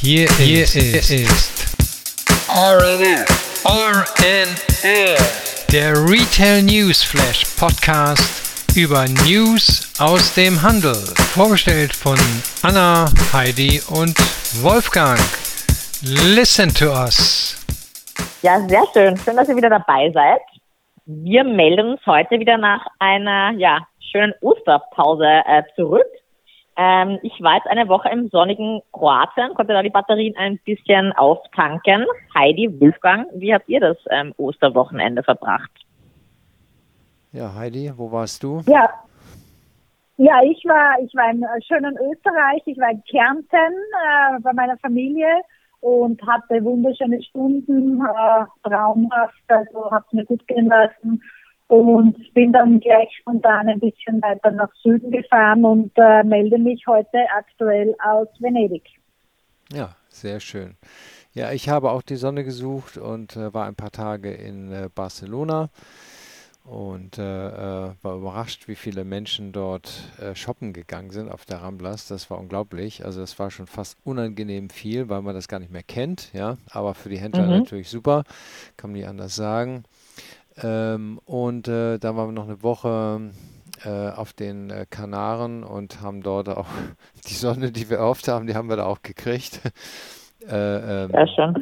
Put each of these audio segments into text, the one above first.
Hier, hier ist, ist RNF, RNF, der Retail News Flash Podcast über News aus dem Handel. Vorgestellt von Anna, Heidi und Wolfgang. Listen to us. Ja, sehr schön. Schön, dass ihr wieder dabei seid. Wir melden uns heute wieder nach einer ja, schönen Osterpause äh, zurück. Ähm, ich war jetzt eine Woche im sonnigen Kroatien, konnte da die Batterien ein bisschen auftanken. Heidi, Wolfgang, wie habt ihr das ähm, Osterwochenende verbracht? Ja, Heidi, wo warst du? Ja, ja, ich war, ich war im schönen Österreich, ich war in Kärnten äh, bei meiner Familie und hatte wunderschöne Stunden, äh, traumhaft, also habe es mir gut gehen lassen und bin dann gleich spontan ein bisschen weiter nach Süden gefahren und äh, melde mich heute aktuell aus Venedig. Ja, sehr schön. Ja, ich habe auch die Sonne gesucht und äh, war ein paar Tage in äh, Barcelona und äh, äh, war überrascht, wie viele Menschen dort äh, shoppen gegangen sind auf der Ramblas. Das war unglaublich. Also das war schon fast unangenehm viel, weil man das gar nicht mehr kennt. Ja, aber für die Händler mhm. natürlich super, kann man nicht anders sagen. Ähm, und äh, da waren wir noch eine Woche äh, auf den äh, Kanaren und haben dort auch die Sonne, die wir erhofft haben, die haben wir da auch gekriegt. Äh, ähm,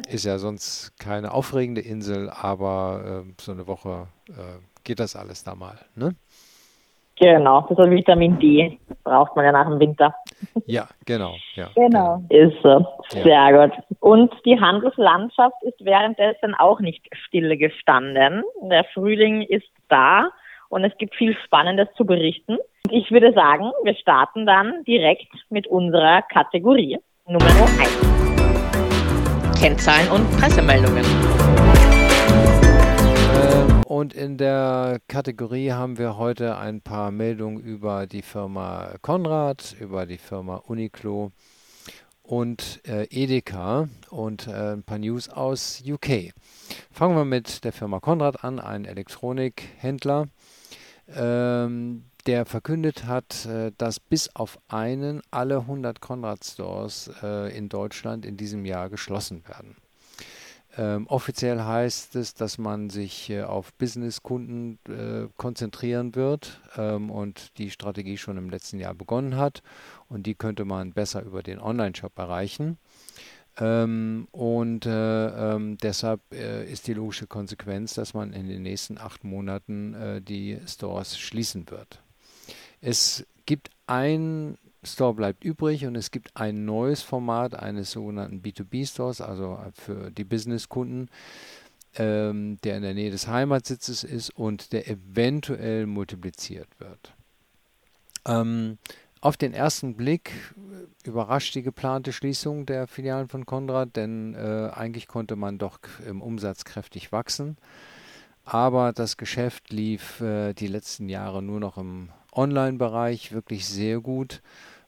ist ja sonst keine aufregende Insel, aber ähm, so eine Woche äh, geht das alles da mal. Ne? Genau, das ist Vitamin D braucht man ja nach dem Winter. Ja, genau. Ja, genau. Ist so. Sehr ja. gut. Und die Handelslandschaft ist währenddessen auch nicht stille gestanden. Der Frühling ist da und es gibt viel Spannendes zu berichten. Ich würde sagen, wir starten dann direkt mit unserer Kategorie Nummer 1. Kennzahlen und Pressemeldungen. Und in der Kategorie haben wir heute ein paar Meldungen über die Firma Konrad, über die Firma Uniqlo und äh, Edeka und äh, ein paar News aus UK. Fangen wir mit der Firma Konrad an, ein Elektronikhändler, ähm, der verkündet hat, äh, dass bis auf einen alle 100 Konrad Stores äh, in Deutschland in diesem Jahr geschlossen werden. Ähm, offiziell heißt es, dass man sich äh, auf Businesskunden äh, konzentrieren wird ähm, und die Strategie schon im letzten Jahr begonnen hat. Und die könnte man besser über den Online-Shop erreichen. Ähm, und äh, ähm, deshalb äh, ist die logische Konsequenz, dass man in den nächsten acht Monaten äh, die Stores schließen wird. Es gibt ein Store bleibt übrig und es gibt ein neues Format eines sogenannten B2B-Stores, also für die Businesskunden, ähm, der in der Nähe des Heimatsitzes ist und der eventuell multipliziert wird. Ähm, auf den ersten Blick überrascht die geplante Schließung der Filialen von Konrad, denn äh, eigentlich konnte man doch im Umsatz kräftig wachsen. Aber das Geschäft lief äh, die letzten Jahre nur noch im Online-Bereich wirklich sehr gut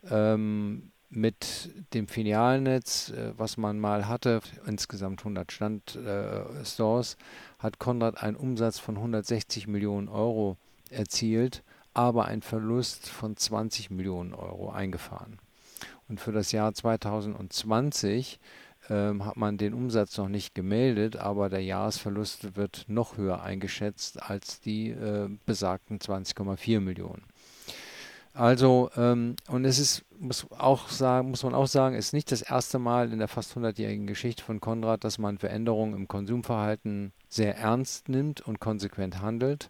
ähm, mit dem Filialnetz, äh, was man mal hatte, insgesamt 100 Standstores, äh, hat Konrad einen Umsatz von 160 Millionen Euro erzielt, aber einen Verlust von 20 Millionen Euro eingefahren. Und für das Jahr 2020 ähm, hat man den Umsatz noch nicht gemeldet, aber der Jahresverlust wird noch höher eingeschätzt als die äh, besagten 20,4 Millionen. Also, ähm, und es ist, muss, auch sagen, muss man auch sagen, ist nicht das erste Mal in der fast 100-jährigen Geschichte von Konrad, dass man Veränderungen im Konsumverhalten sehr ernst nimmt und konsequent handelt.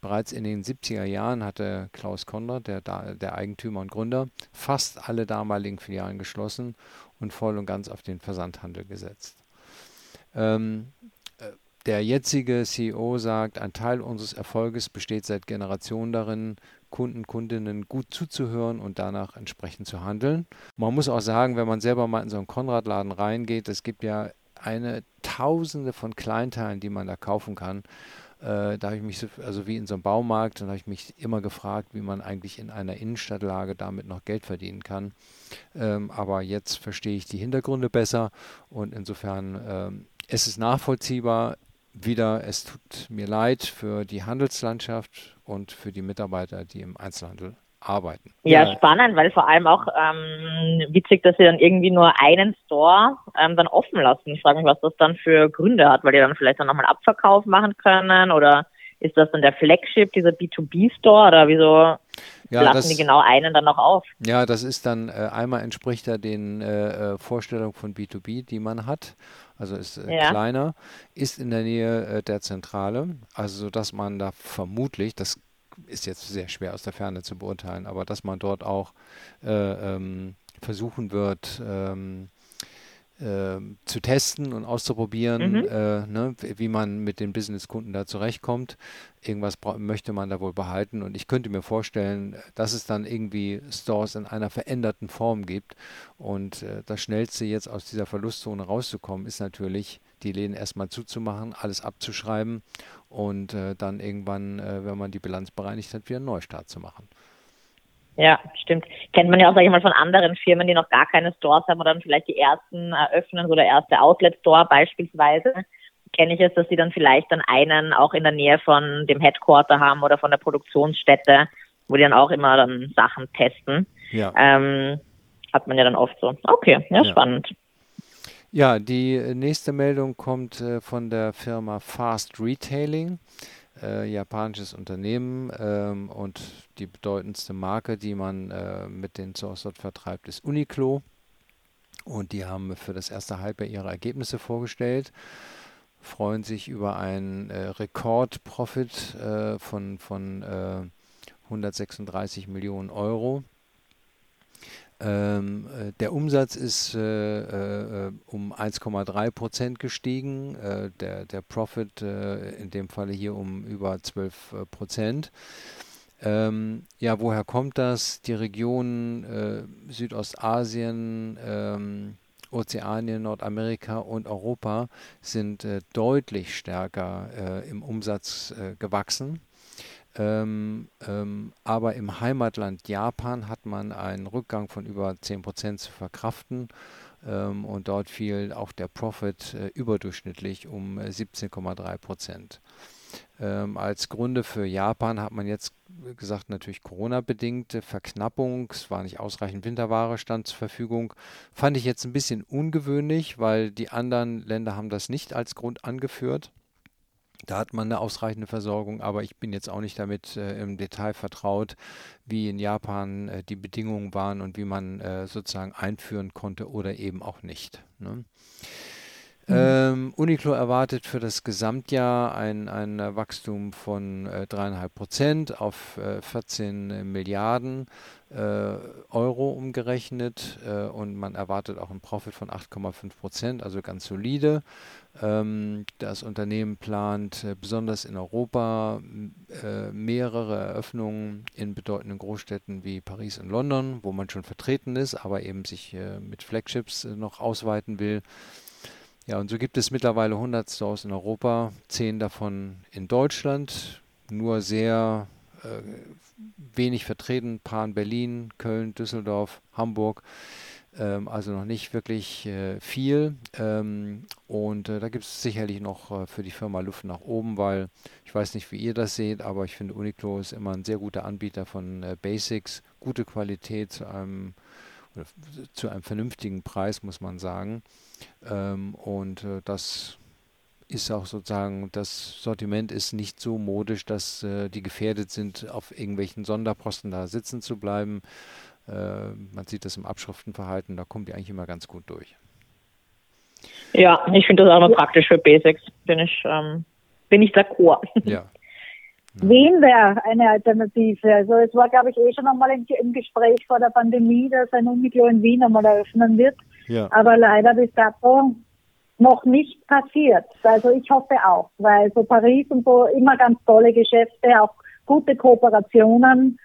Bereits in den 70er Jahren hatte Klaus Konrad, der, der Eigentümer und Gründer, fast alle damaligen Filialen geschlossen und voll und ganz auf den Versandhandel gesetzt. Ähm, äh, der jetzige CEO sagt, ein Teil unseres Erfolges besteht seit Generationen darin, Kunden, Kundinnen gut zuzuhören und danach entsprechend zu handeln. Man muss auch sagen, wenn man selber mal in so einen Konradladen reingeht, es gibt ja eine Tausende von Kleinteilen, die man da kaufen kann. Äh, da habe ich mich, so, also wie in so einem Baumarkt, dann habe ich mich immer gefragt, wie man eigentlich in einer Innenstadtlage damit noch Geld verdienen kann. Ähm, aber jetzt verstehe ich die Hintergründe besser und insofern ähm, es ist nachvollziehbar. Wieder, es tut mir leid für die Handelslandschaft und für die Mitarbeiter, die im Einzelhandel arbeiten. Ja, ja, spannend, weil vor allem auch ähm, witzig, dass sie dann irgendwie nur einen Store ähm, dann offen lassen. Ich frage mich, was das dann für Gründe hat, weil die dann vielleicht dann nochmal Abverkauf machen können oder ist das dann der Flagship, dieser B2B-Store oder wieso ja, lassen das, die genau einen dann noch auf? Ja, das ist dann äh, einmal entspricht er den äh, äh Vorstellungen von B2B, die man hat. Also ist äh, ja. kleiner, ist in der Nähe äh, der Zentrale, also dass man da vermutlich, das ist jetzt sehr schwer aus der Ferne zu beurteilen, aber dass man dort auch äh, ähm, versuchen wird, ähm, äh, zu testen und auszuprobieren, mhm. äh, ne, wie man mit den Businesskunden da zurechtkommt. Irgendwas möchte man da wohl behalten und ich könnte mir vorstellen, dass es dann irgendwie Stores in einer veränderten Form gibt und äh, das Schnellste jetzt aus dieser Verlustzone rauszukommen, ist natürlich die Läden erstmal zuzumachen, alles abzuschreiben und äh, dann irgendwann, äh, wenn man die Bilanz bereinigt hat, wieder einen Neustart zu machen. Ja, stimmt. Kennt man ja auch, sag ich mal, von anderen Firmen, die noch gar keine Stores haben oder dann vielleicht die ersten eröffnen, so der erste Outlet-Store beispielsweise. Kenne ich es, dass sie dann vielleicht dann einen auch in der Nähe von dem Headquarter haben oder von der Produktionsstätte, wo die dann auch immer dann Sachen testen. Ja. Ähm, hat man ja dann oft so. Okay, ja, ja. spannend. Ja, die nächste Meldung kommt äh, von der Firma Fast Retailing äh, japanisches Unternehmen ähm, und die bedeutendste Marke, die man äh, mit den dort vertreibt, ist Uniqlo. Und die haben für das erste Halbjahr ihre Ergebnisse vorgestellt, freuen sich über einen äh, Rekordprofit äh, von, von 136 äh, Millionen Euro. Ähm, äh, der Umsatz ist äh, äh, um 1,3 Prozent gestiegen, äh, der, der Profit äh, in dem Falle hier um über 12 äh, Prozent. Ähm, ja, woher kommt das? Die Region Südostasien, ähm, Ozeanien, Nordamerika und Europa sind deutlich stärker im Umsatz gewachsen. Ähm, ähm, aber im Heimatland Japan hat man einen Rückgang von über 10 Prozent zu verkraften. Ähm, und dort fiel auch der Profit äh, überdurchschnittlich um 17,3 äh, Prozent. Ähm, als Gründe für Japan hat man jetzt gesagt, natürlich Corona-bedingte Verknappung. Es war nicht ausreichend Winterware stand zur Verfügung. Fand ich jetzt ein bisschen ungewöhnlich, weil die anderen Länder haben das nicht als Grund angeführt. Da hat man eine ausreichende Versorgung, aber ich bin jetzt auch nicht damit äh, im Detail vertraut, wie in Japan äh, die Bedingungen waren und wie man äh, sozusagen einführen konnte oder eben auch nicht. Ne? Mhm. Ähm, Uniqlo erwartet für das Gesamtjahr ein, ein Wachstum von äh, 3,5 Prozent auf äh, 14 Milliarden äh, Euro umgerechnet äh, und man erwartet auch einen Profit von 8,5 Prozent, also ganz solide. Ähm, das Unternehmen plant äh, besonders in Europa äh, mehrere Eröffnungen in bedeutenden Großstädten wie Paris und London, wo man schon vertreten ist, aber eben sich mit Flagships noch ausweiten will. Ja, und so gibt es mittlerweile 100 Stores in Europa, 10 davon in Deutschland, nur sehr äh, wenig vertreten, paar in Berlin, Köln, Düsseldorf, Hamburg. Ähm, also noch nicht wirklich äh, viel. Ähm, und äh, da gibt es sicherlich noch äh, für die Firma Luft nach oben, weil ich weiß nicht, wie ihr das seht, aber ich finde Uniqlo ist immer ein sehr guter Anbieter von äh, Basics, gute Qualität zu einem, zu einem vernünftigen Preis, muss man sagen. Ähm, und äh, das ist auch sozusagen, das Sortiment ist nicht so modisch, dass äh, die gefährdet sind, auf irgendwelchen Sonderposten da sitzen zu bleiben. Äh, man sieht das im Abschriftenverhalten, da kommt die eigentlich immer ganz gut durch. Ja, ich finde das auch immer praktisch für Basics. Bin ich, ähm, bin ich d'accord. Ja. Wien wäre eine Alternative. Also es war, glaube ich, eh schon einmal im, im Gespräch vor der Pandemie, dass ein Uniqlo in Wien einmal eröffnen wird. Ja. Aber leider bis dato noch nicht passiert. Also ich hoffe auch, weil so Paris und so immer ganz tolle Geschäfte, auch gute Kooperationen.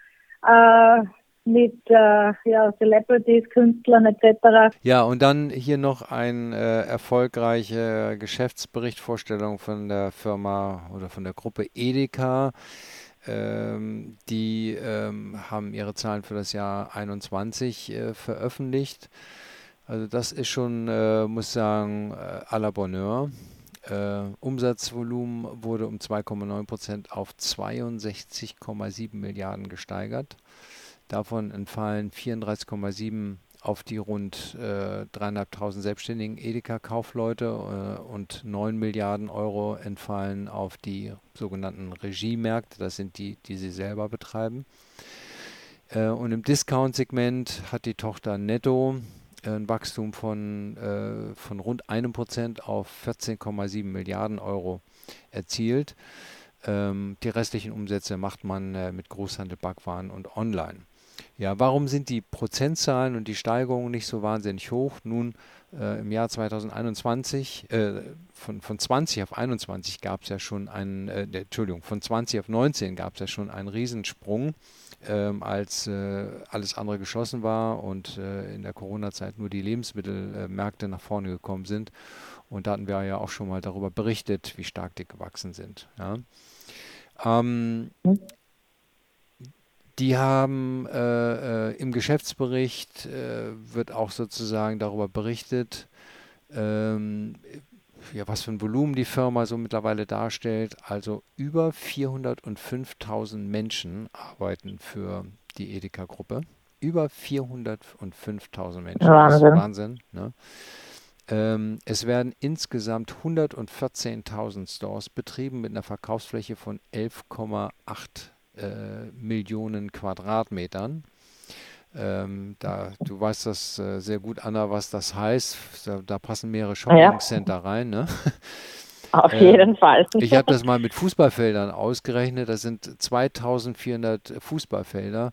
Äh, mit äh, ja, Celebrities, Künstlern etc. Ja, und dann hier noch eine äh, erfolgreiche Geschäftsberichtvorstellung von der Firma oder von der Gruppe Edeka. Ähm, die ähm, haben ihre Zahlen für das Jahr 21 äh, veröffentlicht. Also das ist schon, äh, muss ich sagen, äh, à la Bonheur. Äh, Umsatzvolumen wurde um 2,9 Prozent auf 62,7 Milliarden gesteigert. Davon entfallen 34,7 auf die rund äh, 3.500 selbstständigen Edeka-Kaufleute äh, und 9 Milliarden Euro entfallen auf die sogenannten Regiemärkte. Das sind die, die sie selber betreiben. Äh, und im Discount-Segment hat die Tochter Netto ein Wachstum von, äh, von rund einem Prozent auf 14,7 Milliarden Euro erzielt. Ähm, die restlichen Umsätze macht man äh, mit Großhandel, Backwaren und Online. Ja, warum sind die Prozentzahlen und die Steigerungen nicht so wahnsinnig hoch? Nun, äh, im Jahr 2021, äh, von, von 20 auf 21 gab es ja schon einen, äh, Entschuldigung, von 20 auf 19 gab es ja schon einen Riesensprung, ähm, als äh, alles andere geschlossen war und äh, in der Corona-Zeit nur die Lebensmittelmärkte nach vorne gekommen sind. Und da hatten wir ja auch schon mal darüber berichtet, wie stark die gewachsen sind. Ja. Ähm, hm. Die haben äh, äh, im Geschäftsbericht äh, wird auch sozusagen darüber berichtet, ähm, ja, was für ein Volumen die Firma so mittlerweile darstellt. Also über 405.000 Menschen arbeiten für die Edeka-Gruppe. Über 405.000 Menschen. Wahnsinn. Wahnsinn ne? ähm, es werden insgesamt 114.000 Stores betrieben mit einer Verkaufsfläche von 11,8 äh, Millionen Quadratmetern. Ähm, da, du weißt das äh, sehr gut, Anna, was das heißt. Da, da passen mehrere Shopping-Center ja. rein. Ne? Auf äh, jeden Fall. Ich habe das mal mit Fußballfeldern ausgerechnet. Das sind 2400 Fußballfelder.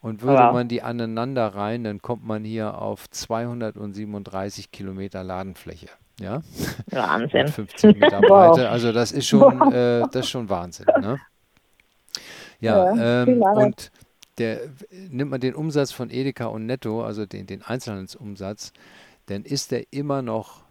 Und würde wow. man die aneinander rein, dann kommt man hier auf 237 Kilometer Ladenfläche. Ja? Wahnsinn. 50 Meter Breite. Wow. Also das ist schon, äh, das ist schon Wahnsinn. Ne? Ja, ja ähm, und der, nimmt man den Umsatz von Edeka und Netto, also den, den Einzelhandelsumsatz, dann ist der immer noch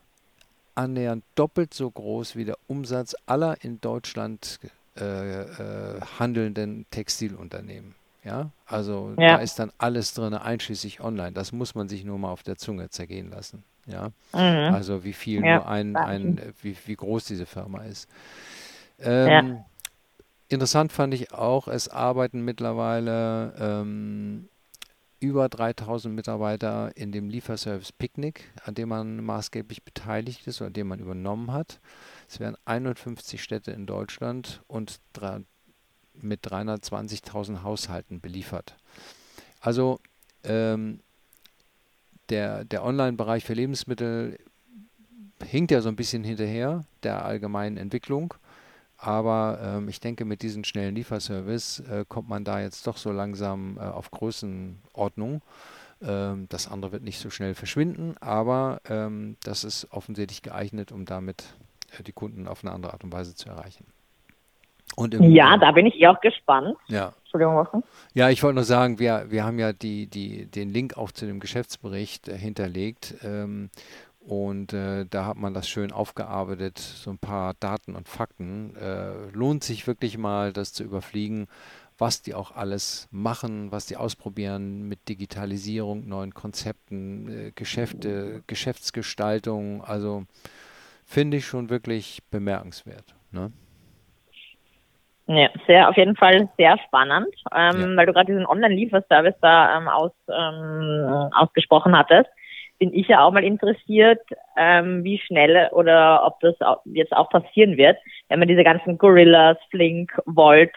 annähernd doppelt so groß wie der Umsatz aller in Deutschland äh, äh, handelnden Textilunternehmen. Ja, also ja. da ist dann alles drin, einschließlich online. Das muss man sich nur mal auf der Zunge zergehen lassen. Ja, mhm. also wie viel ja. nur ein, ein wie, wie groß diese Firma ist. Ähm, ja. Interessant fand ich auch, es arbeiten mittlerweile ähm, über 3000 Mitarbeiter in dem Lieferservice Picnic, an dem man maßgeblich beteiligt ist oder den man übernommen hat. Es werden 51 Städte in Deutschland und mit 320.000 Haushalten beliefert. Also ähm, der, der Online-Bereich für Lebensmittel hinkt ja so ein bisschen hinterher der allgemeinen Entwicklung. Aber ähm, ich denke, mit diesem schnellen Lieferservice äh, kommt man da jetzt doch so langsam äh, auf Größenordnung. Ähm, das andere wird nicht so schnell verschwinden, aber ähm, das ist offensichtlich geeignet, um damit äh, die Kunden auf eine andere Art und Weise zu erreichen. ja, da bin ich eh auch gespannt. Ja. Entschuldigung, Wochen. Ja, ich wollte nur sagen, wir, wir haben ja die, die, den Link auch zu dem Geschäftsbericht äh, hinterlegt. Ähm, und äh, da hat man das schön aufgearbeitet, so ein paar Daten und Fakten. Äh, lohnt sich wirklich mal, das zu überfliegen, was die auch alles machen, was die ausprobieren mit Digitalisierung, neuen Konzepten, äh, Geschäfte, Geschäftsgestaltung. Also finde ich schon wirklich bemerkenswert. Ne? Ja, sehr, auf jeden Fall sehr spannend, ähm, ja. weil du gerade diesen Online-Lieferservice da ähm, aus, ähm, ausgesprochen hattest bin ich ja auch mal interessiert, ähm, wie schnell oder ob das jetzt auch passieren wird, wenn man diese ganzen Gorillas, Flink, Volt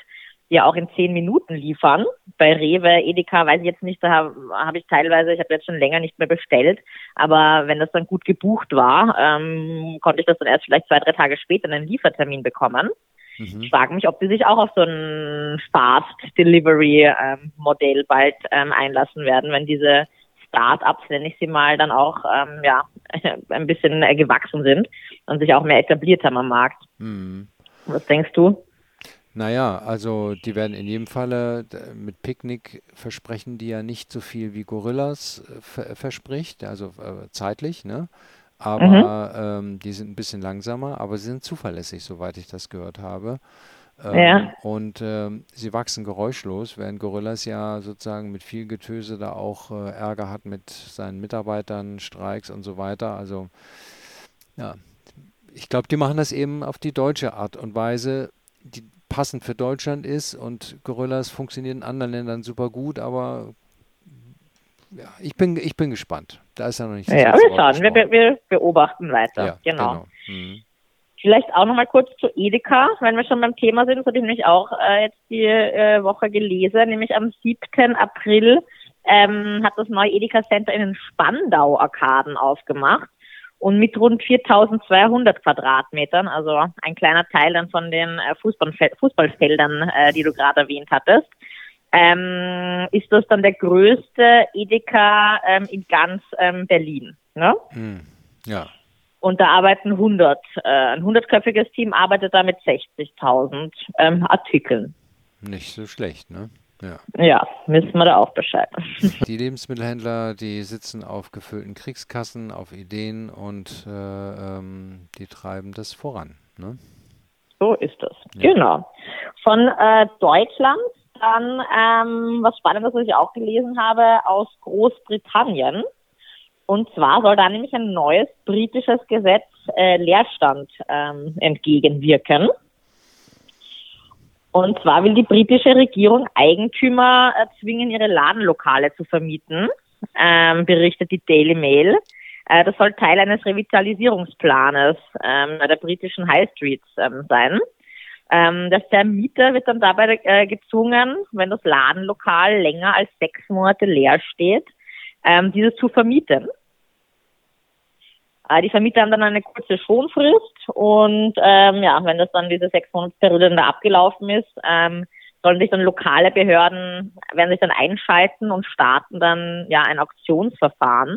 ja auch in zehn Minuten liefern. Bei Rewe, Edeka weiß ich jetzt nicht, da habe hab ich teilweise, ich habe jetzt schon länger nicht mehr bestellt, aber wenn das dann gut gebucht war, ähm, konnte ich das dann erst vielleicht zwei, drei Tage später einen Liefertermin bekommen. Mhm. Ich frage mich, ob die sich auch auf so ein Fast Delivery ähm, Modell bald ähm, einlassen werden, wenn diese Start-ups, nenne ich sie mal, dann auch ähm, ja, ein bisschen äh, gewachsen sind und sich auch mehr etabliert haben am Markt. Mhm. Was denkst du? Naja, also die werden in jedem Falle mit Picknick versprechen die ja nicht so viel wie Gorillas äh, verspricht, also äh, zeitlich, ne? Aber mhm. ähm, die sind ein bisschen langsamer, aber sie sind zuverlässig, soweit ich das gehört habe. Ähm, ja. Und ähm, sie wachsen geräuschlos, während Gorillas ja sozusagen mit viel Getöse da auch äh, Ärger hat mit seinen Mitarbeitern, Streiks und so weiter. Also ja, ich glaube, die machen das eben auf die deutsche Art und Weise, die passend für Deutschland ist und Gorillas funktioniert in anderen Ländern super gut, aber ja, ich bin, ich bin gespannt. Da ist ja noch nicht so Ja, wir schauen, wir, wir, beobachten weiter. Ja, genau. genau. Mhm. Vielleicht auch nochmal kurz zu Edeka, wenn wir schon beim Thema sind. Das habe ich nämlich auch äh, jetzt die äh, Woche gelesen, nämlich am 7. April ähm, hat das neue Edeka Center in den Spandau-Arkaden aufgemacht und mit rund 4200 Quadratmetern, also ein kleiner Teil dann von den äh, Fußballfeldern, äh, die du gerade erwähnt hattest, ähm, ist das dann der größte Edeka ähm, in ganz ähm, Berlin. Ne? Hm, ja. Und da arbeiten 100, äh, ein 100-köpfiges Team arbeitet da mit 60.000 ähm, Artikeln. Nicht so schlecht, ne? Ja. ja, wissen wir da auch Bescheid. Die Lebensmittelhändler, die sitzen auf gefüllten Kriegskassen, auf Ideen und äh, ähm, die treiben das voran. Ne? So ist es. Ja. Genau. Von äh, Deutschland dann ähm, was Spannendes, was ich auch gelesen habe, aus Großbritannien. Und zwar soll da nämlich ein neues britisches Gesetz äh, Leerstand ähm, entgegenwirken. Und zwar will die britische Regierung Eigentümer zwingen, ihre Ladenlokale zu vermieten, ähm, berichtet die Daily Mail. Äh, das soll Teil eines Revitalisierungsplanes ähm, der britischen High Streets ähm, sein. Ähm, der Vermieter wird dann dabei äh, gezwungen, wenn das Ladenlokal länger als sechs Monate leer steht, ähm, dieses zu vermieten. Äh, die Vermieter haben dann eine kurze Schonfrist und ähm, ja, wenn das dann diese sechs Monatsperiode dann da abgelaufen ist, ähm, sollen sich dann lokale Behörden, werden sich dann einschalten und starten dann ja ein Auktionsverfahren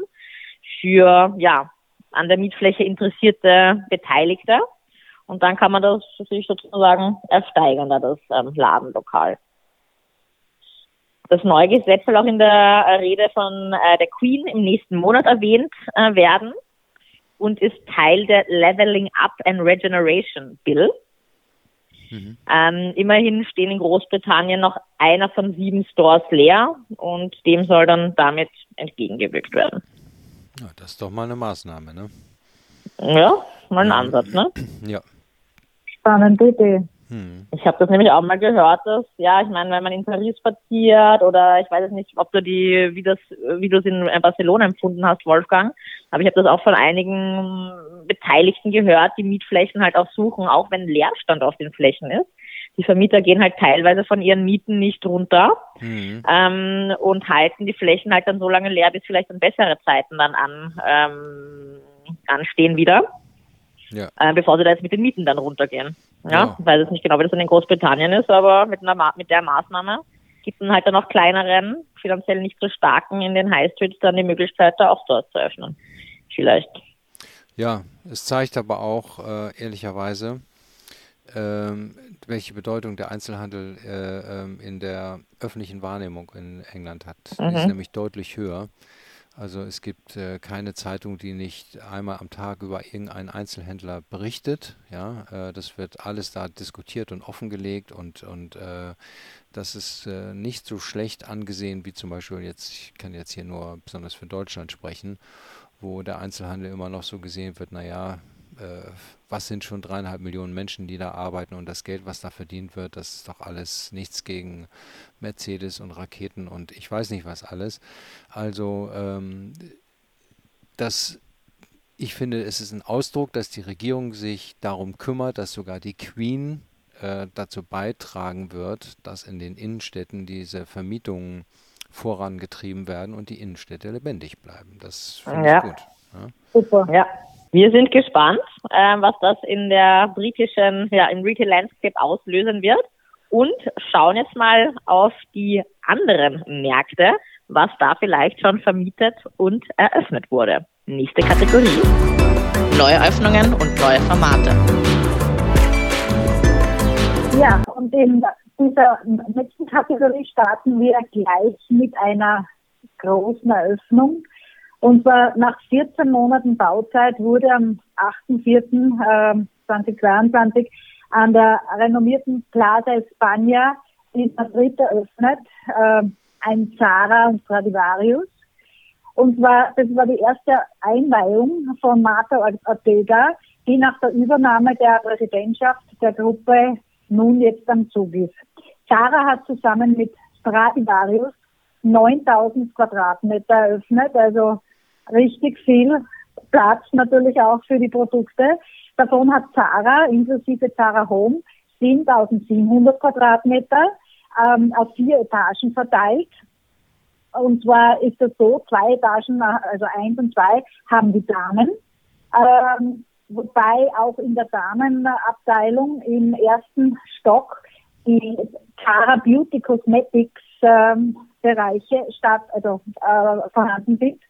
für ja an der Mietfläche interessierte Beteiligte. Und dann kann man das sich sozusagen ersteigern, da das ähm, Ladenlokal. Das neue Gesetz soll auch in der Rede von äh, der Queen im nächsten Monat erwähnt äh, werden und ist Teil der Leveling Up and Regeneration Bill. Mhm. Ähm, immerhin stehen in Großbritannien noch einer von sieben Stores leer und dem soll dann damit entgegengewirkt werden. Ja, das ist doch mal eine Maßnahme, ne? Ja, mal ein Ansatz, ne? Ja. Spannende Idee. Hm. Ich habe das nämlich auch mal gehört, dass, ja, ich meine, wenn man in Paris spaziert oder ich weiß nicht, ob du die, wie das, wie du es in Barcelona empfunden hast, Wolfgang, aber ich habe das auch von einigen Beteiligten gehört, die Mietflächen halt auch suchen, auch wenn Leerstand auf den Flächen ist. Die Vermieter gehen halt teilweise von ihren Mieten nicht runter mhm. ähm, und halten die Flächen halt dann so lange leer, bis vielleicht dann bessere Zeiten dann an, ähm, anstehen wieder ja. äh, bevor sie da jetzt mit den Mieten dann runtergehen. Ja, ja. weiß es nicht genau, wie das in Großbritannien ist, aber mit, einer mit der Maßnahme gibt es halt dann auch kleineren, finanziell nicht so starken in den High Streets dann die Möglichkeit, da auch dort zu öffnen. Vielleicht. Ja, es zeigt aber auch äh, ehrlicherweise, ähm, welche Bedeutung der Einzelhandel äh, ähm, in der öffentlichen Wahrnehmung in England hat. Mhm. Die ist mhm. nämlich deutlich höher. Also es gibt äh, keine Zeitung, die nicht einmal am Tag über irgendeinen Einzelhändler berichtet. Ja, äh, das wird alles da diskutiert und offengelegt und und äh, das ist äh, nicht so schlecht angesehen wie zum Beispiel jetzt. Ich kann jetzt hier nur besonders für Deutschland sprechen, wo der Einzelhandel immer noch so gesehen wird. Naja, äh, was sind schon dreieinhalb Millionen Menschen, die da arbeiten und das Geld, was da verdient wird, das ist doch alles nichts gegen Mercedes und Raketen und ich weiß nicht was alles. Also ähm, das ich finde, es ist ein Ausdruck, dass die Regierung sich darum kümmert, dass sogar die Queen äh, dazu beitragen wird, dass in den Innenstädten diese Vermietungen vorangetrieben werden und die Innenstädte lebendig bleiben. Das finde ja. ich gut. Ja? Super, ja. Wir sind gespannt, äh, was das in der britischen, ja, im Retail Landscape auslösen wird und schauen jetzt mal auf die anderen Märkte, was da vielleicht schon vermietet und eröffnet wurde. Nächste Kategorie. Neue Öffnungen und neue Formate. Ja, und in dieser nächsten Kategorie starten wir gleich mit einer großen Eröffnung und zwar nach 14 Monaten Bauzeit wurde am 8.4.2022 äh, an der renommierten Plaza España in Madrid eröffnet, äh, ein Zara und Stradivarius. Und zwar, das war die erste Einweihung von Marta Ortega, die nach der Übernahme der Präsidentschaft der Gruppe nun jetzt am Zug ist. Zara hat zusammen mit Stradivarius 9000 Quadratmeter eröffnet, also richtig viel Platz natürlich auch für die Produkte. Davon hat Zara inklusive Zara Home 10.700 Quadratmeter ähm, auf vier Etagen verteilt. Und zwar ist es so, zwei Etagen, also eins und zwei, haben die Damen. Ähm, wobei auch in der Damenabteilung im ersten Stock die Cara Beauty Cosmetics ähm, Bereiche statt, also äh, vorhanden sind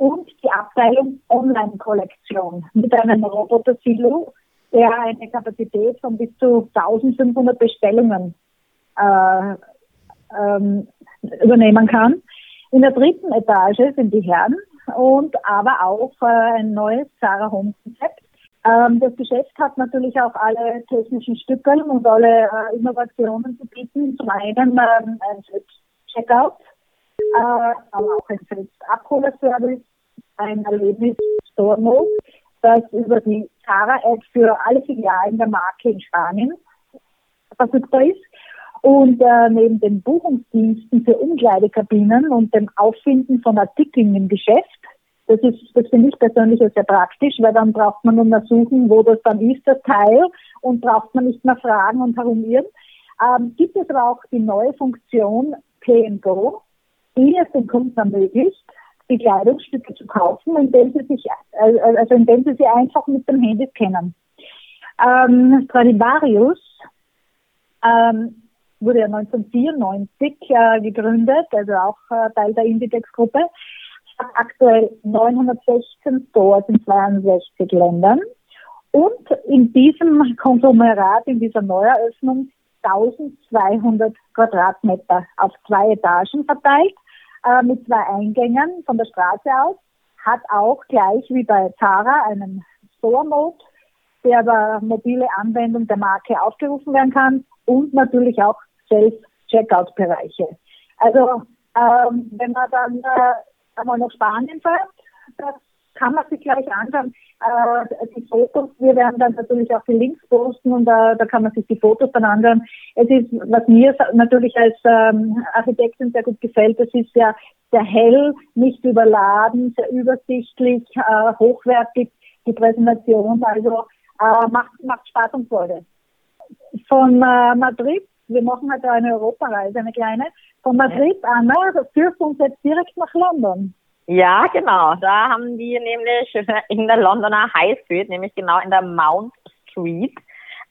und die Abteilung Online-Kollektion mit einem Roboter-Silo, der eine Kapazität von bis zu 1500 Bestellungen äh, ähm, übernehmen kann. In der dritten Etage sind die Herren und aber auch äh, ein neues Sarah Home Konzept. Ähm, das Geschäft hat natürlich auch alle technischen Stücke und alle äh, Innovationen zu bieten. Zum einen ähm, ein Checkout, äh, aber auch ein Abholerservice, ein Erlebnis Store Mode, das über die Zara-App für alle Filialen der Marke in Spanien verfügbar ist. Und äh, neben den Buchungsdiensten für Umkleidekabinen und dem Auffinden von Artikeln im Geschäft, das ist, das finde ich persönlich sehr praktisch, weil dann braucht man nur mehr suchen, wo das dann ist, das Teil, und braucht man nicht mehr fragen und herumirren. Ähm, gibt es aber auch die neue Funktion Go, die es den Kunden ermöglicht, die Kleidungsstücke zu kaufen, indem sie sich, äh, also indem sie sie einfach mit dem Handy scannen. Ähm, Stradivarius ähm, wurde ja 1994 äh, gegründet, also auch äh, Teil der Inditex-Gruppe, hat aktuell 916 Stores in 62 Ländern und in diesem Konglomerat, in dieser Neueröffnung 1200 Quadratmeter auf zwei Etagen verteilt äh, mit zwei Eingängen von der Straße aus, hat auch gleich wie bei Zara einen Store-Mode, der über mobile Anwendung der Marke aufgerufen werden kann und natürlich auch Self-Checkout-Bereiche. Also ähm, wenn man dann äh, einmal nach Spanien fährt, das kann man sich gleich anschauen. Äh, die Fotos, wir werden dann natürlich auch die Links posten und äh, da kann man sich die Fotos dann anschauen. Es ist, was mir natürlich als ähm, Architektin sehr gut gefällt, es ist ja sehr hell, nicht überladen, sehr übersichtlich, äh, hochwertig die Präsentation, also äh, macht, macht Spaß und Freude. Von äh, Madrid, wir machen halt eine Europareise, eine kleine, von Madrid, Anna, das führt uns jetzt direkt nach London. Ja, genau. Da haben die nämlich in der Londoner High Street, nämlich genau in der Mount Street,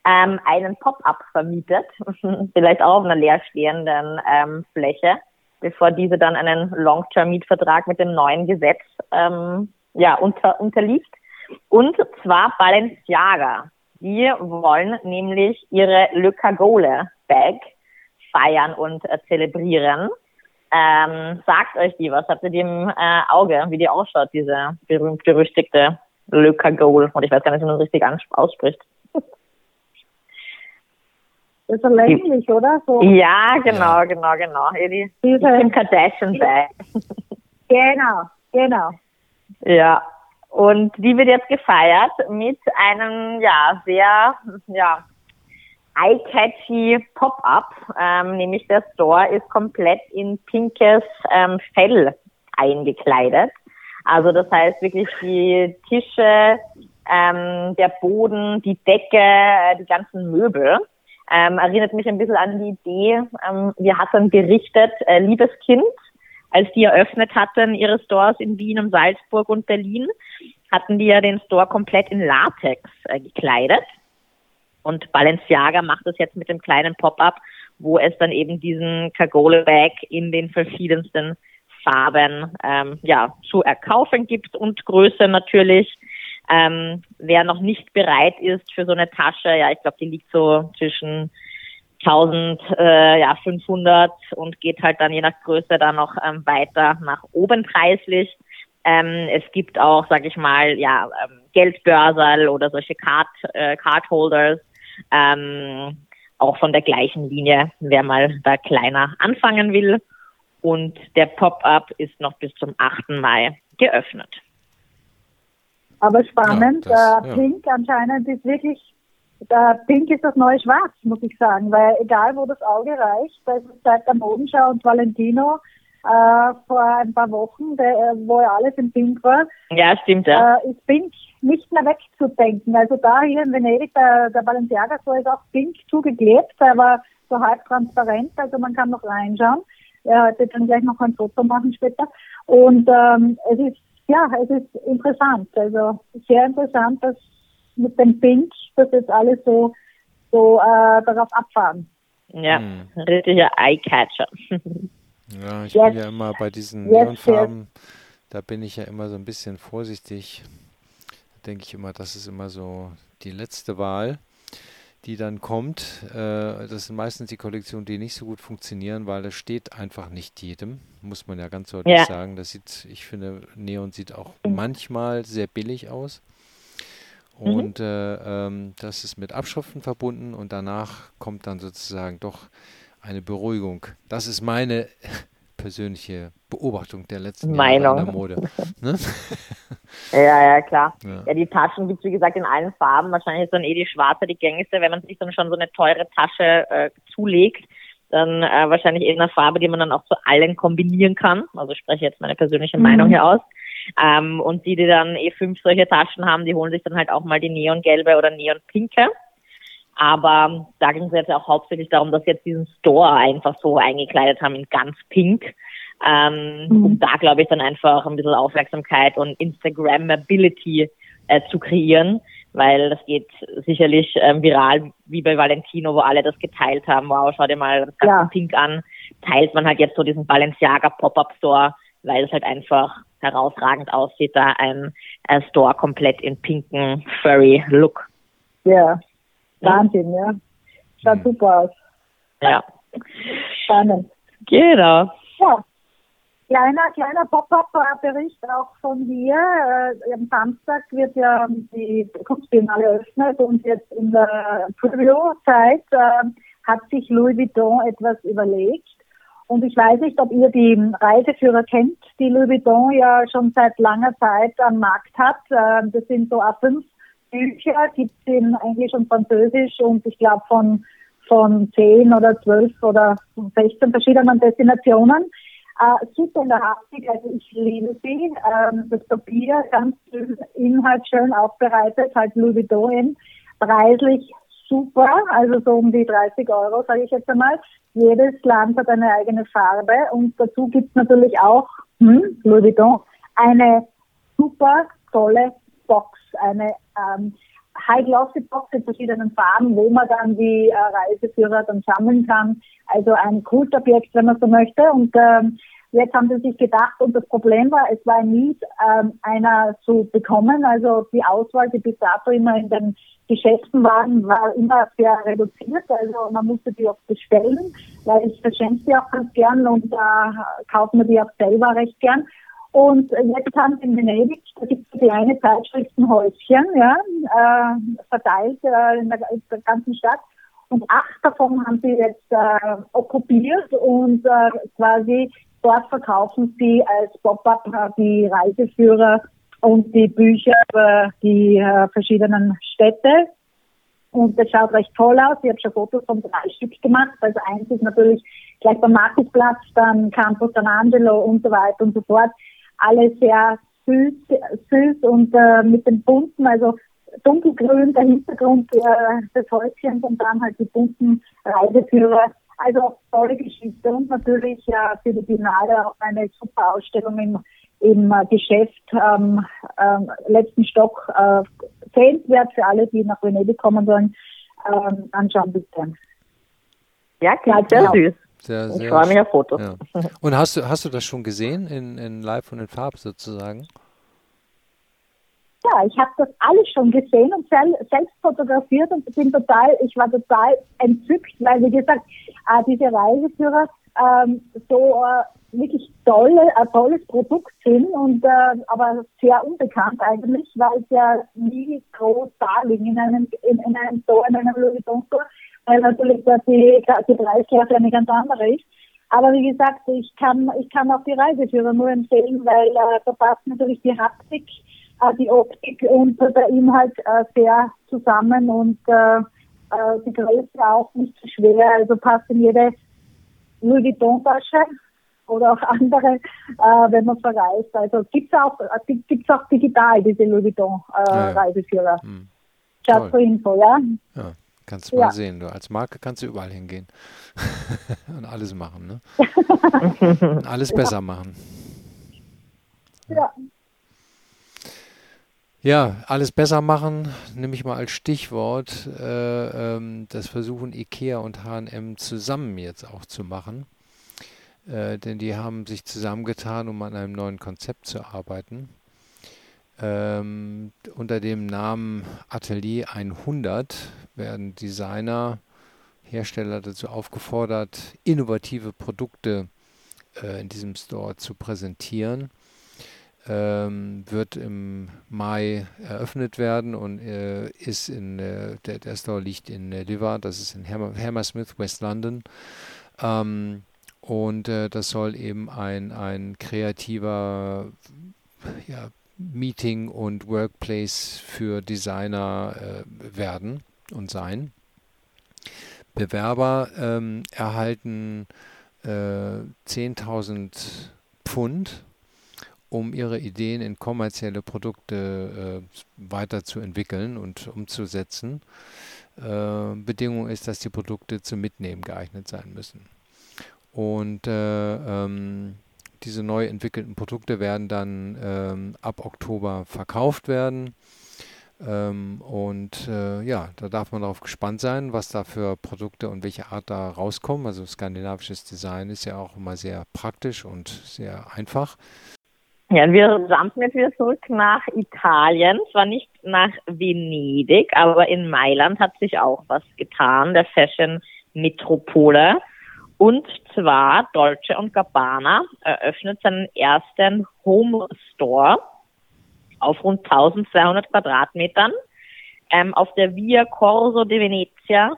ähm, einen Pop-up vermietet, vielleicht auch auf einer leerstehenden ähm, Fläche, bevor diese dann einen Long-Term-Mietvertrag mit dem neuen Gesetz ähm, ja, unter, unterliegt. Und zwar Balenciaga. Die wollen nämlich ihre Le Cagole Bag feiern und äh, zelebrieren. Ähm, sagt euch die was? Habt ihr die im äh, Auge, wie die ausschaut, diese berühmt-berüchtigte Le Cagole? Und ich weiß gar nicht, wie man das richtig ausspricht. Das ist so länglich, die, oder? So. Ja, genau, genau, genau. Die, diese, Kim Kardashian Bag. Genau, genau. Ja, und die wird jetzt gefeiert mit einem, ja, sehr, ja, eye-catchy Pop-up, ähm, nämlich der Store ist komplett in pinkes ähm, Fell eingekleidet. Also das heißt wirklich die Tische, ähm, der Boden, die Decke, äh, die ganzen Möbel. Ähm, erinnert mich ein bisschen an die Idee, ähm, wir hatten berichtet, äh, liebes Kind, als die eröffnet hatten, ihre Stores in Wien und Salzburg und Berlin, hatten die ja den Store komplett in Latex äh, gekleidet. Und Balenciaga macht es jetzt mit dem kleinen Pop-up, wo es dann eben diesen Kagole-Bag in den verschiedensten Farben ähm, ja, zu erkaufen gibt und Größe natürlich. Ähm, wer noch nicht bereit ist für so eine Tasche, ja, ich glaube, die liegt so zwischen 1500 äh, ja, 500 und geht halt dann je nach Größe dann noch ähm, weiter nach oben preislich. Ähm, es gibt auch, sag ich mal, ja, ähm, Geldbörsel oder solche Card, äh, Cardholders, ähm, auch von der gleichen Linie, wer mal da kleiner anfangen will. Und der Pop-up ist noch bis zum 8. Mai geöffnet. Aber spannend, ja, das, äh, Pink ja. anscheinend ist wirklich, äh, Pink ist das neue Schwarz, muss ich sagen, weil egal wo das Auge reicht, da ist seit der Modenschau und Valentino äh, vor ein paar Wochen, der, wo ja alles im Pink war. Ja, stimmt, ja. Äh, ist Pink nicht mehr wegzudenken. Also da hier in Venedig, der, der Balenciaga so ist auch Pink zugeklebt, der war so halb transparent, also man kann noch reinschauen. Er hat dann gleich noch ein Foto machen später. Und ähm, es ist, ja, es ist interessant. Also sehr interessant, dass mit dem Pink, dass jetzt alles so, so äh, darauf abfahren. Ja, hm. richtiger Eyecatcher. ja, ich yes. bin ja immer bei diesen Neonfarben, da bin ich ja immer so ein bisschen vorsichtig. Da denke ich immer, das ist immer so die letzte Wahl die dann kommt. Äh, das sind meistens die Kollektionen, die nicht so gut funktionieren, weil das steht einfach nicht jedem, muss man ja ganz deutlich ja. sagen. Das sieht, ich finde, Neon sieht auch mhm. manchmal sehr billig aus. Mhm. Und mhm. äh, ähm, das ist mit Abschriften verbunden und danach kommt dann sozusagen doch eine Beruhigung. Das ist meine persönliche Beobachtung der letzten Meinung. Jahre in der Mode. Ne? ja, ja, klar. Ja. ja, die Taschen gibt es, wie gesagt, in allen Farben. Wahrscheinlich ist dann eh die schwarze die gängigste. Wenn man sich dann schon so eine teure Tasche äh, zulegt, dann äh, wahrscheinlich in einer Farbe, die man dann auch zu allen kombinieren kann. Also ich spreche jetzt meine persönliche mhm. Meinung hier aus. Ähm, und die, die dann eh fünf solche Taschen haben, die holen sich dann halt auch mal die neongelbe oder neonpinke. Aber da ging es jetzt auch hauptsächlich darum, dass sie jetzt diesen Store einfach so eingekleidet haben in ganz pink. Ähm, mhm. Um da, glaube ich, dann einfach ein bisschen Aufmerksamkeit und Instagrammability äh, zu kreieren, weil das geht sicherlich ähm, viral, wie bei Valentino, wo alle das geteilt haben. Wow, schau dir mal das ganze ja. Pink an. Teilt man halt jetzt so diesen Balenciaga Pop-Up Store, weil es halt einfach herausragend aussieht, da ein, ein Store komplett in pinken Furry Look. Ja. Wahnsinn, ja. Schaut mhm. super aus. Ja. Spannend. Genau. Ja. Kleiner, kleiner Pop-up-Bericht auch von dir. Äh, am Samstag wird ja die Kunstbiennale eröffnet und jetzt in der Preview-Zeit äh, hat sich Louis Vuitton etwas überlegt. Und ich weiß nicht, ob ihr die Reiseführer kennt, die Louis Vuitton ja schon seit langer Zeit am Markt hat. Äh, das sind so A5 Bücher gibt es in Englisch und Französisch und ich glaube von, von 10 oder 12 oder 16 verschiedenen Destinationen. Äh, super lehrhaftig, also ich liebe sie. Ähm, das Papier, ganz schön, Inhalt schön aufbereitet, halt Louis Vuitton. Preislich super, also so um die 30 Euro, sage ich jetzt einmal. Jedes Land hat eine eigene Farbe und dazu gibt es natürlich auch, hm, Louis Vuitton, eine super tolle Box, eine ähm, High-Glossy Box in verschiedenen Farben, wo man dann die äh, Reiseführer dann sammeln kann. Also ein Kultobjekt, wenn man so möchte. Und ähm, jetzt haben sie sich gedacht, und das Problem war, es war nie ähm, einer zu bekommen. Also die Auswahl, die bis dato immer in den Geschäften waren, war immer sehr reduziert. Also man musste die auch bestellen, weil ich verschenke die auch ganz gern und äh, kauft man die auch selber recht gern. Und jetzt haben sie in Venedig, da gibt es kleine Zeitschriftenhäuschen, ja, äh, verteilt äh, in, der, in, der, ganzen Stadt. Und acht davon haben sie jetzt äh, okkupiert und äh, quasi dort verkaufen sie als Pop-up äh, die Reiseführer und die Bücher über die äh, verschiedenen Städte. Und das schaut recht toll aus. Ich habe schon Fotos von drei Stück gemacht. Also eins ist natürlich gleich beim Markusplatz, dann Campo San Angelo und so weiter und so fort alle sehr süß, süß und äh, mit den bunten, also dunkelgrün der Hintergrund äh, des Häuschens und dann halt die bunten Reiseführer. Also tolle Geschichte und natürlich äh, für die Biennale auch eine super Ausstellung im, im äh, Geschäft ähm, ähm, letzten Stock äh, sehenswert für alle, die nach Venedig kommen wollen. Ähm, anschauen bitte. Ja, klar, sehr süß. Sehr, sehr ich freue mich auf Fotos. Ja. Und hast du, hast du das schon gesehen in, in Live und in Farbe sozusagen? Ja, ich habe das alles schon gesehen und sel selbst fotografiert und bin total, ich war total entzückt, weil wie gesagt, äh, diese Reiseführer ähm, so äh, wirklich tolle, ein tolles Produkt sind und äh, aber sehr unbekannt eigentlich, weil es ja nie groß da liegen in einem in, in einem Store, in einem Louis Vuitton Store weil natürlich dass die, die Preisklasse eine ganz andere ist. Aber wie gesagt, ich kann, ich kann auch die Reiseführer nur empfehlen, weil äh, da passt natürlich die Haptik, äh, die Optik und der Inhalt äh, sehr zusammen und äh, äh, die Größe auch nicht zu schwer, also passt in jede Louis Vuitton Tasche oder auch andere, äh, wenn man verreist. Also gibt es auch, gibt's auch digital diese Louis Vuitton äh, ja, ja. Hm. Just for Info, ja. Ja, kannst du mal sehen. Du als Marke kannst du überall hingehen und alles machen, ne? und alles besser machen. Ja. Ja, alles besser machen, nehme ich mal als Stichwort. Äh, ähm, das versuchen IKEA und HM zusammen jetzt auch zu machen. Äh, denn die haben sich zusammengetan, um an einem neuen Konzept zu arbeiten. Ähm, unter dem Namen Atelier 100 werden Designer, Hersteller dazu aufgefordert, innovative Produkte äh, in diesem Store zu präsentieren ähm, wird im Mai eröffnet werden und äh, ist in äh, der, der Store liegt in äh, Liver, das ist in Hammer, Hammersmith, West London. Ähm, und äh, das soll eben ein, ein kreativer ja, Meeting und Workplace für Designer äh, werden und sein. Bewerber ähm, erhalten äh, 10.000 Pfund um ihre Ideen in kommerzielle Produkte äh, weiterzuentwickeln und umzusetzen. Äh, Bedingung ist, dass die Produkte zum Mitnehmen geeignet sein müssen. Und äh, ähm, diese neu entwickelten Produkte werden dann ähm, ab Oktober verkauft werden. Ähm, und äh, ja, da darf man darauf gespannt sein, was da für Produkte und welche Art da rauskommen. Also skandinavisches Design ist ja auch immer sehr praktisch und sehr einfach. Ja, wir jumpen jetzt wieder zurück nach Italien, zwar nicht nach Venedig, aber in Mailand hat sich auch was getan, der Fashion Metropole. Und zwar Dolce Gabbana eröffnet seinen ersten Home Store auf rund 1200 Quadratmetern ähm, auf der Via Corso di Venezia.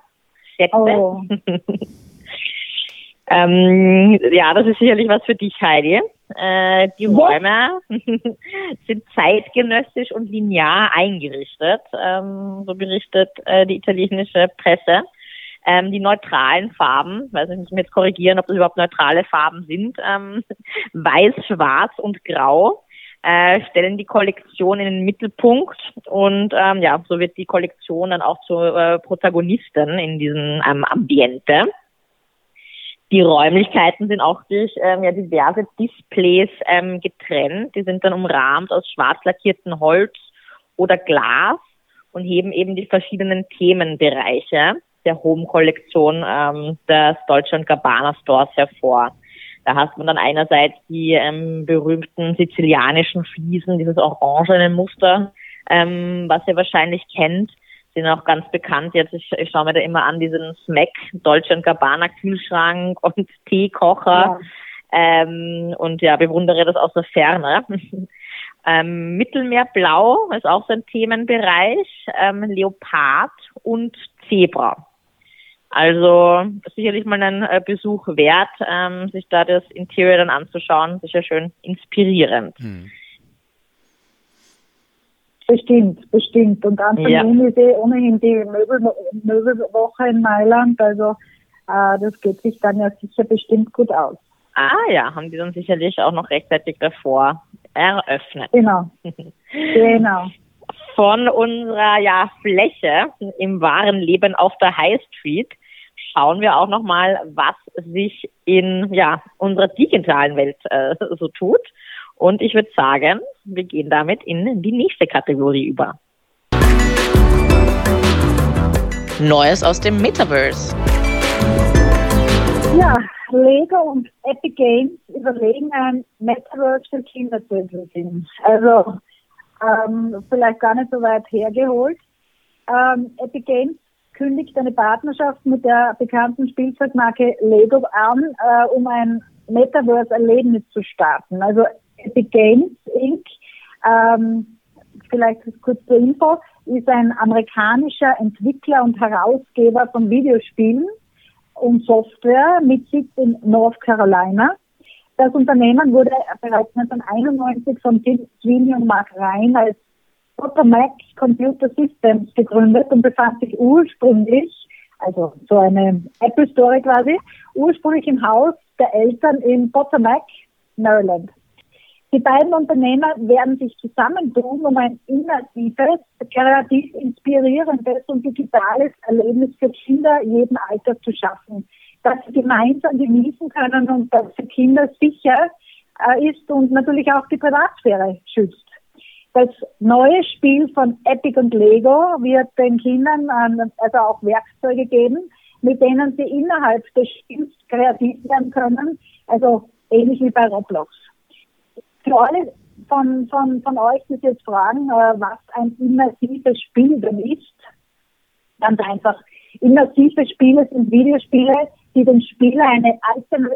Oh. ähm, ja, das ist sicherlich was für dich, Heidi. Äh, die Räume sind zeitgenössisch und linear eingerichtet, ähm, so berichtet äh, die italienische Presse. Ähm, die neutralen Farben, weiß ich muss jetzt korrigieren, ob das überhaupt neutrale Farben sind, ähm, weiß, schwarz und grau, äh, stellen die Kollektion in den Mittelpunkt und ähm, ja, so wird die Kollektion dann auch zur äh, Protagonistin in diesem ähm, Ambiente. Die Räumlichkeiten sind auch durch ähm, ja, diverse Displays ähm, getrennt. Die sind dann umrahmt aus schwarz lackierten Holz oder Glas und heben eben die verschiedenen Themenbereiche der Home-Kollektion ähm, des Deutschland Gabbana Stores hervor. Da hat man dann einerseits die ähm, berühmten sizilianischen Fliesen, dieses orangene Muster, ähm, was ihr wahrscheinlich kennt sind auch ganz bekannt. Jetzt, ich, ich schaue mir da immer an, diesen Smack, Deutsche Gabbana Kühlschrank und Teekocher. Ja. Ähm, und ja, bewundere das aus der Ferne. ähm, Mittelmeerblau ist auch so ein Themenbereich. Ähm, Leopard und Zebra. Also sicherlich mal ein äh, Besuch wert, ähm, sich da das Interior dann anzuschauen. Sicher schön inspirierend. Hm. Bestimmt, bestimmt. Und Anfang ja. Juni ist eh ohnehin die Möbel, Möbelwoche in Mailand. Also äh, das geht sich dann ja sicher bestimmt gut aus. Ah ja, haben die dann sicherlich auch noch rechtzeitig davor eröffnet. Genau. genau. Von unserer ja, Fläche im wahren Leben auf der High Street schauen wir auch nochmal, was sich in ja, unserer digitalen Welt äh, so tut. Und ich würde sagen, wir gehen damit in die nächste Kategorie über. Neues aus dem Metaverse. Ja, Lego und Epic Games überlegen, ein Metaverse für Kinder zu entwickeln. Also ähm, vielleicht gar nicht so weit hergeholt. Ähm, Epic Games kündigt eine Partnerschaft mit der bekannten Spielzeugmarke Lego an, äh, um ein Metaverse-Erlebnis zu starten. Also Epic Games Inc. Ähm, vielleicht kurz zur Info, ist ein amerikanischer Entwickler und Herausgeber von Videospielen und Software mit Sitz in North Carolina. Das Unternehmen wurde bereits 1991 von Sweeney und Mark Ryan als Automac Computer Systems gegründet und befand sich ursprünglich, also so eine Apple Story quasi, ursprünglich im Haus der Eltern in Potomac, Maryland. Die beiden Unternehmer werden sich zusammentun, um ein innovatives, kreativ inspirierendes und digitales Erlebnis für Kinder jeden Alters zu schaffen, das sie gemeinsam genießen können und das für Kinder sicher äh, ist und natürlich auch die Privatsphäre schützt. Das neue Spiel von Epic und Lego wird den Kindern also auch Werkzeuge geben, mit denen sie innerhalb des Spiels kreativ werden können, also ähnlich wie bei Roblox. Für alle von, von, von euch, die jetzt fragen, äh, was ein immersives Spiel denn ist, ganz einfach. Immersive Spiele sind Videospiele, die den Spieler eine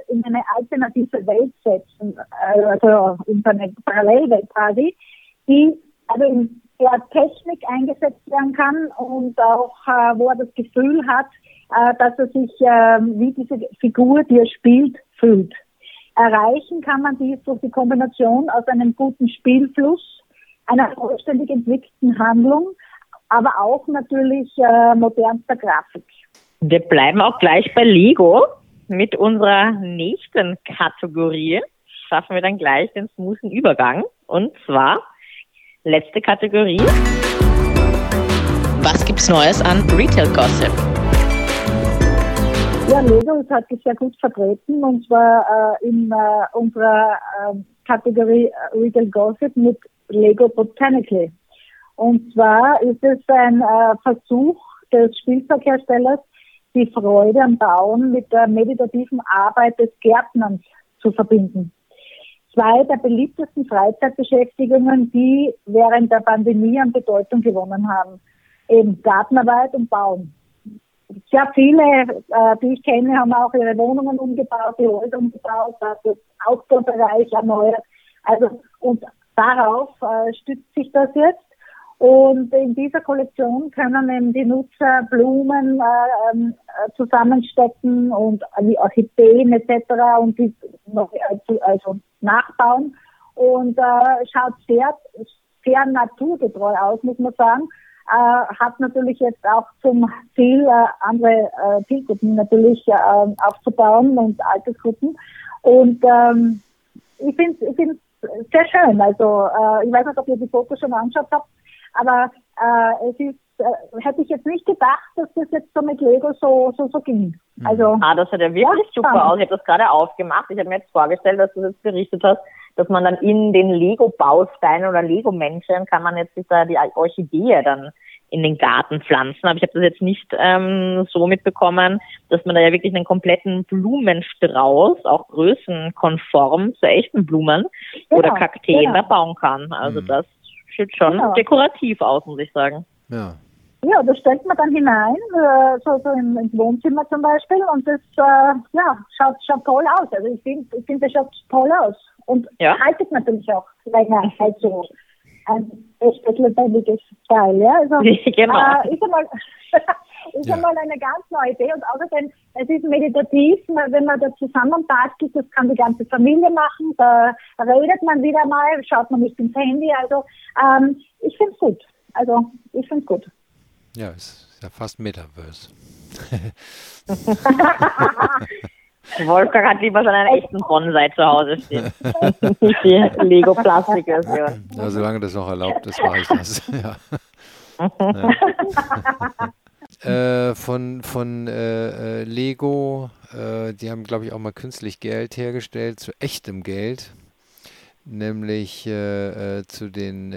in eine alternative Welt setzen, äh, also in eine Parallelwelt quasi, die also in der Technik eingesetzt werden kann und auch äh, wo er das Gefühl hat, äh, dass er sich äh, wie diese Figur, die er spielt, fühlt. Erreichen kann man dies durch die Kombination aus einem guten Spielfluss, einer vollständig entwickelten Handlung, aber auch natürlich modernster Grafik. Wir bleiben auch gleich bei Lego mit unserer nächsten Kategorie. Schaffen wir dann gleich den smoothen Übergang. Und zwar letzte Kategorie. Was gibt's Neues an Retail Gossip? Ja, Lego hat sich sehr gut vertreten und zwar äh, in äh, unserer äh, Kategorie äh, Retail Gossip mit Lego Botanically. Und zwar ist es ein äh, Versuch des Spielzeugherstellers, die Freude am Bauen mit der meditativen Arbeit des Gärtnerns zu verbinden. Zwei der beliebtesten Freizeitbeschäftigungen, die während der Pandemie an Bedeutung gewonnen haben. Eben Gartenarbeit und Bauen sehr viele, äh, die ich kenne, haben auch ihre Wohnungen umgebaut, die Häuser umgebaut, den Outdoor-Bereich erneuert. Also, und darauf äh, stützt sich das jetzt. Und in dieser Kollektion können eben die Nutzer Blumen äh, ähm, äh, zusammenstecken und die Orchideen etc. und die noch also, also nachbauen. Und äh, schaut sehr, sehr naturgetreu aus, muss man sagen äh, hat natürlich jetzt auch zum Ziel, äh, andere äh, Zielgruppen natürlich äh, aufzubauen und Altersgruppen. Und ähm, ich finde finde sehr schön. Also äh, ich weiß nicht, ob ihr die Fotos schon angeschaut habt, aber äh, es ist äh, hätte ich jetzt nicht gedacht, dass das jetzt so mit Lego so, so, so ging. Mhm. Also, ah, das sieht ja wirklich super aus. Ich habe das gerade aufgemacht. Ich habe mir jetzt vorgestellt, dass du das jetzt berichtet hast, dass man dann in den Lego-Bausteinen oder Lego-Menschen kann man jetzt da die Orchidee dann in den Garten pflanzen. Aber ich habe das jetzt nicht ähm, so mitbekommen, dass man da ja wirklich einen kompletten Blumenstrauß, auch größenkonform zu echten Blumen genau, oder Kakteen genau. da bauen kann. Also mhm. das sieht schon genau. dekorativ aus, muss ich sagen. Ja. Ja, das stellt man dann hinein, äh, so, so im, ins Wohnzimmer zum Beispiel, und das äh, ja, schaut, schaut toll aus. Also ich finde, ich find, das schaut toll aus. Und ja. haltet natürlich auch länger halt so ein echtes lebendiges Teil. Ja? Also, genau. äh, ist einmal, ist ja. einmal eine ganz neue Idee und außerdem, es ist meditativ, wenn man da zusammenbastelt, das kann die ganze Familie machen, da redet man wieder mal, schaut man nicht ins Handy, also ähm, ich finde es gut. Also ich finde es gut. Ja, es ist ja fast Metaverse. Wolfgang hat lieber schon einen echten Bonsai zu Hause stehen. Die Lego-Plastik-Version. Ja, solange das noch erlaubt ist, mache ich das. Ja. ja. äh, von von äh, äh, Lego, äh, die haben, glaube ich, auch mal künstlich Geld hergestellt, zu echtem Geld nämlich äh, äh, zu den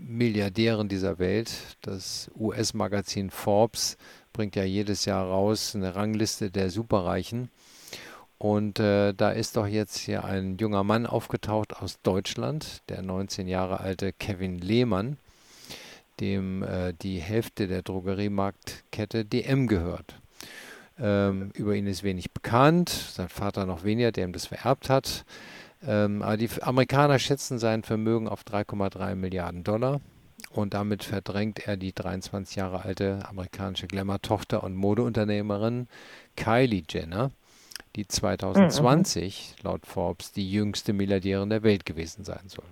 Milliardären dieser Welt. Das US-Magazin Forbes bringt ja jedes Jahr raus eine Rangliste der Superreichen. Und äh, da ist doch jetzt hier ein junger Mann aufgetaucht aus Deutschland, der 19 Jahre alte Kevin Lehmann, dem äh, die Hälfte der Drogeriemarktkette DM gehört. Ähm, über ihn ist wenig bekannt, sein Vater noch weniger, der ihm das vererbt hat. Ähm, aber die Amerikaner schätzen sein Vermögen auf 3,3 Milliarden Dollar und damit verdrängt er die 23 Jahre alte amerikanische Glamour-Tochter und Modeunternehmerin Kylie Jenner, die 2020 mhm. laut Forbes die jüngste Milliardärin der Welt gewesen sein soll.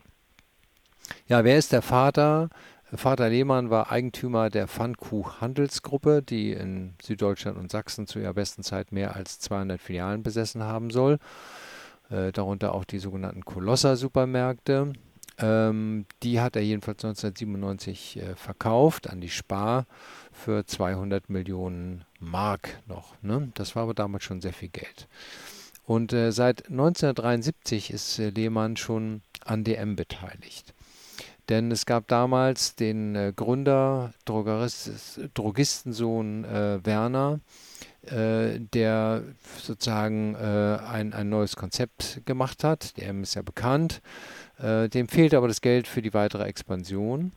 Ja, wer ist der Vater? Vater Lehmann war Eigentümer der Pfannkuch Handelsgruppe, die in Süddeutschland und Sachsen zu ihrer besten Zeit mehr als 200 Filialen besessen haben soll. Äh, darunter auch die sogenannten Kolosser-Supermärkte. Ähm, die hat er jedenfalls 1997 äh, verkauft an die Spar für 200 Millionen Mark noch. Ne? Das war aber damals schon sehr viel Geld. Und äh, seit 1973 ist äh, Lehmann schon an DM beteiligt. Denn es gab damals den äh, Gründer, Drogistensohn äh, Werner, äh, der sozusagen äh, ein, ein neues Konzept gemacht hat. DM ist ja bekannt. Äh, dem fehlt aber das Geld für die weitere Expansion.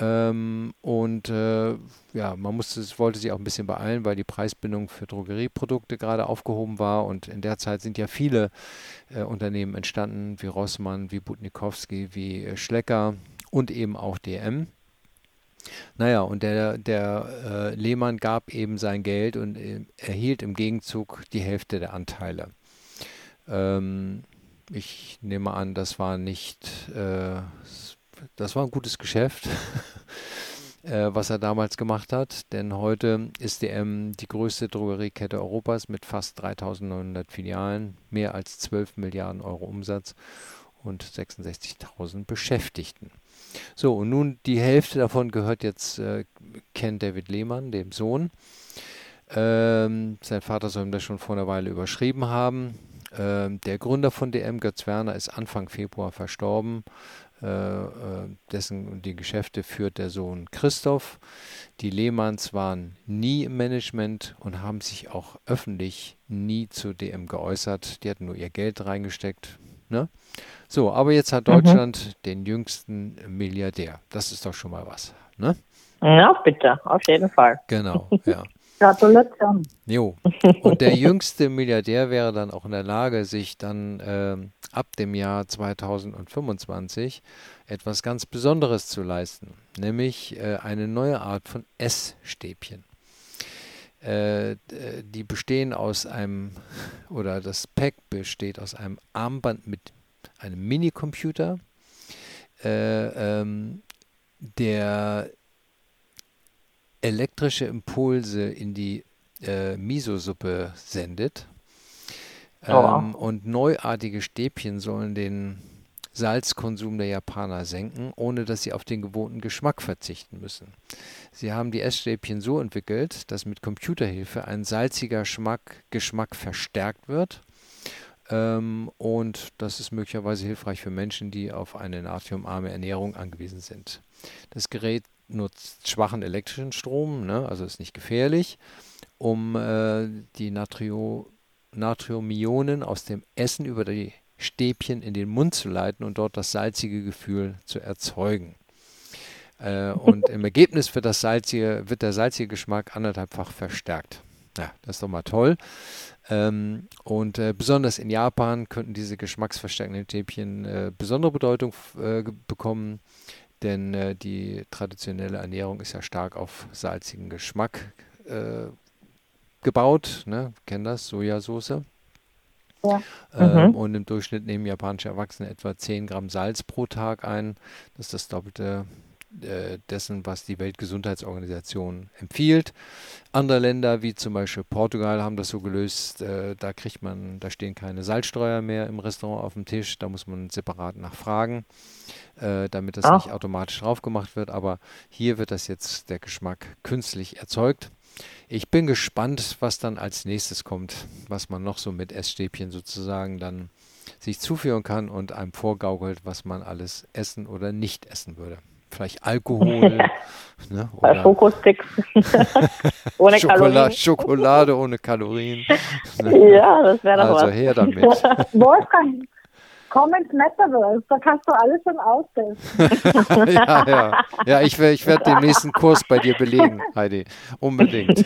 Ähm, und äh, ja, man musste, wollte sich auch ein bisschen beeilen, weil die Preisbindung für Drogerieprodukte gerade aufgehoben war. Und in der Zeit sind ja viele Unternehmen entstanden, wie Rossmann, wie Butnikowski, wie Schlecker und eben auch DM. Naja, und der, der äh, Lehmann gab eben sein Geld und äh, erhielt im Gegenzug die Hälfte der Anteile. Ähm, ich nehme an, das war nicht, äh, das war ein gutes Geschäft, äh, was er damals gemacht hat, denn heute ist DM die größte Drogeriekette Europas mit fast 3900 Filialen, mehr als 12 Milliarden Euro Umsatz und 66.000 Beschäftigten. So, und nun die Hälfte davon gehört jetzt äh, Ken David Lehmann, dem Sohn. Ähm, sein Vater soll ihm das schon vor einer Weile überschrieben haben. Ähm, der Gründer von DM, Götz Werner, ist Anfang Februar verstorben. Äh, äh, dessen die Geschäfte führt der Sohn Christoph. Die Lehmanns waren nie im Management und haben sich auch öffentlich nie zu DM geäußert. Die hatten nur ihr Geld reingesteckt. Ne? So, aber jetzt hat mhm. Deutschland mhm. den jüngsten Milliardär. Das ist doch schon mal was. Ne? Ja, bitte, auf jeden Fall. Genau, ja. Gratulation. Jo. Und der jüngste Milliardär wäre dann auch in der Lage, sich dann äh, ab dem Jahr 2025 etwas ganz Besonderes zu leisten, nämlich äh, eine neue Art von Essstäbchen. Äh, die bestehen aus einem, oder das Pack besteht aus einem Armband mit einem Minicomputer, äh, ähm, der elektrische Impulse in die äh, Miso-Suppe sendet. Ähm, oh. Und neuartige Stäbchen sollen den Salzkonsum der Japaner senken, ohne dass sie auf den gewohnten Geschmack verzichten müssen. Sie haben die Essstäbchen so entwickelt, dass mit Computerhilfe ein salziger Geschmack, Geschmack verstärkt wird. Ähm, und das ist möglicherweise hilfreich für Menschen, die auf eine natriumarme Ernährung angewiesen sind. Das Gerät nutzt schwachen elektrischen Strom, ne, also ist nicht gefährlich, um äh, die Natrio, Natriumionen aus dem Essen über die Stäbchen in den Mund zu leiten und dort das salzige Gefühl zu erzeugen. Äh, und im Ergebnis wird, das salzige, wird der salzige Geschmack anderthalbfach verstärkt. Ja, das ist doch mal toll. Ähm, und äh, besonders in Japan könnten diese geschmacksverstärkenden Stäbchen äh, besondere Bedeutung äh, bekommen denn äh, die traditionelle Ernährung ist ja stark auf salzigen Geschmack äh, gebaut. Ne? Kennen das, Sojasauce. Ja. Ähm, mhm. Und im Durchschnitt nehmen japanische Erwachsene etwa 10 Gramm Salz pro Tag ein. Das ist das Doppelte äh, dessen, was die Weltgesundheitsorganisation empfiehlt. Andere Länder, wie zum Beispiel Portugal, haben das so gelöst. Äh, da kriegt man, da stehen keine Salzstreuer mehr im Restaurant auf dem Tisch. Da muss man separat nachfragen, äh, damit das Ach. nicht automatisch drauf gemacht wird. Aber hier wird das jetzt der Geschmack künstlich erzeugt. Ich bin gespannt, was dann als nächstes kommt, was man noch so mit Essstäbchen sozusagen dann sich zuführen kann und einem vorgaukelt, was man alles essen oder nicht essen würde. Vielleicht Alkohol. ne, oder Schokosticks. ohne Schokolade, Kalorien. Schokolade ohne Kalorien. ja, das wäre doch also was. her damit. Wolfgang, Komm ins Metaverse, da kannst du alles schon austesten. ja, ja. ja, ich, ich werde den nächsten Kurs bei dir belegen, Heidi. Unbedingt.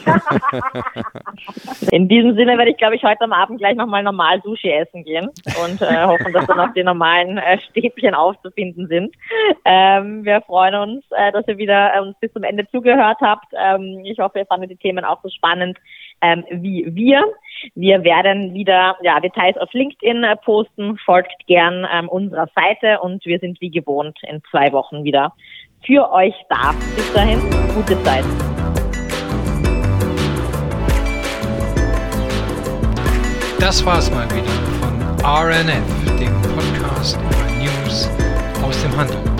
In diesem Sinne werde ich, glaube ich, heute am Abend gleich nochmal normal Sushi essen gehen und äh, hoffen, dass dann auch die normalen äh, Stäbchen aufzufinden sind. Ähm, wir freuen uns, äh, dass ihr wieder äh, uns bis zum Ende zugehört habt. Ähm, ich hoffe, ihr fandet die Themen auch so spannend ähm, wie wir. Wir werden wieder ja, Details auf LinkedIn äh, posten. Folgt gern ähm, unserer Seite und wir sind wie gewohnt in zwei Wochen wieder für euch da. Bis dahin, gute Zeit. Das war's mal wieder von RNF, dem Podcast über News aus dem Handel.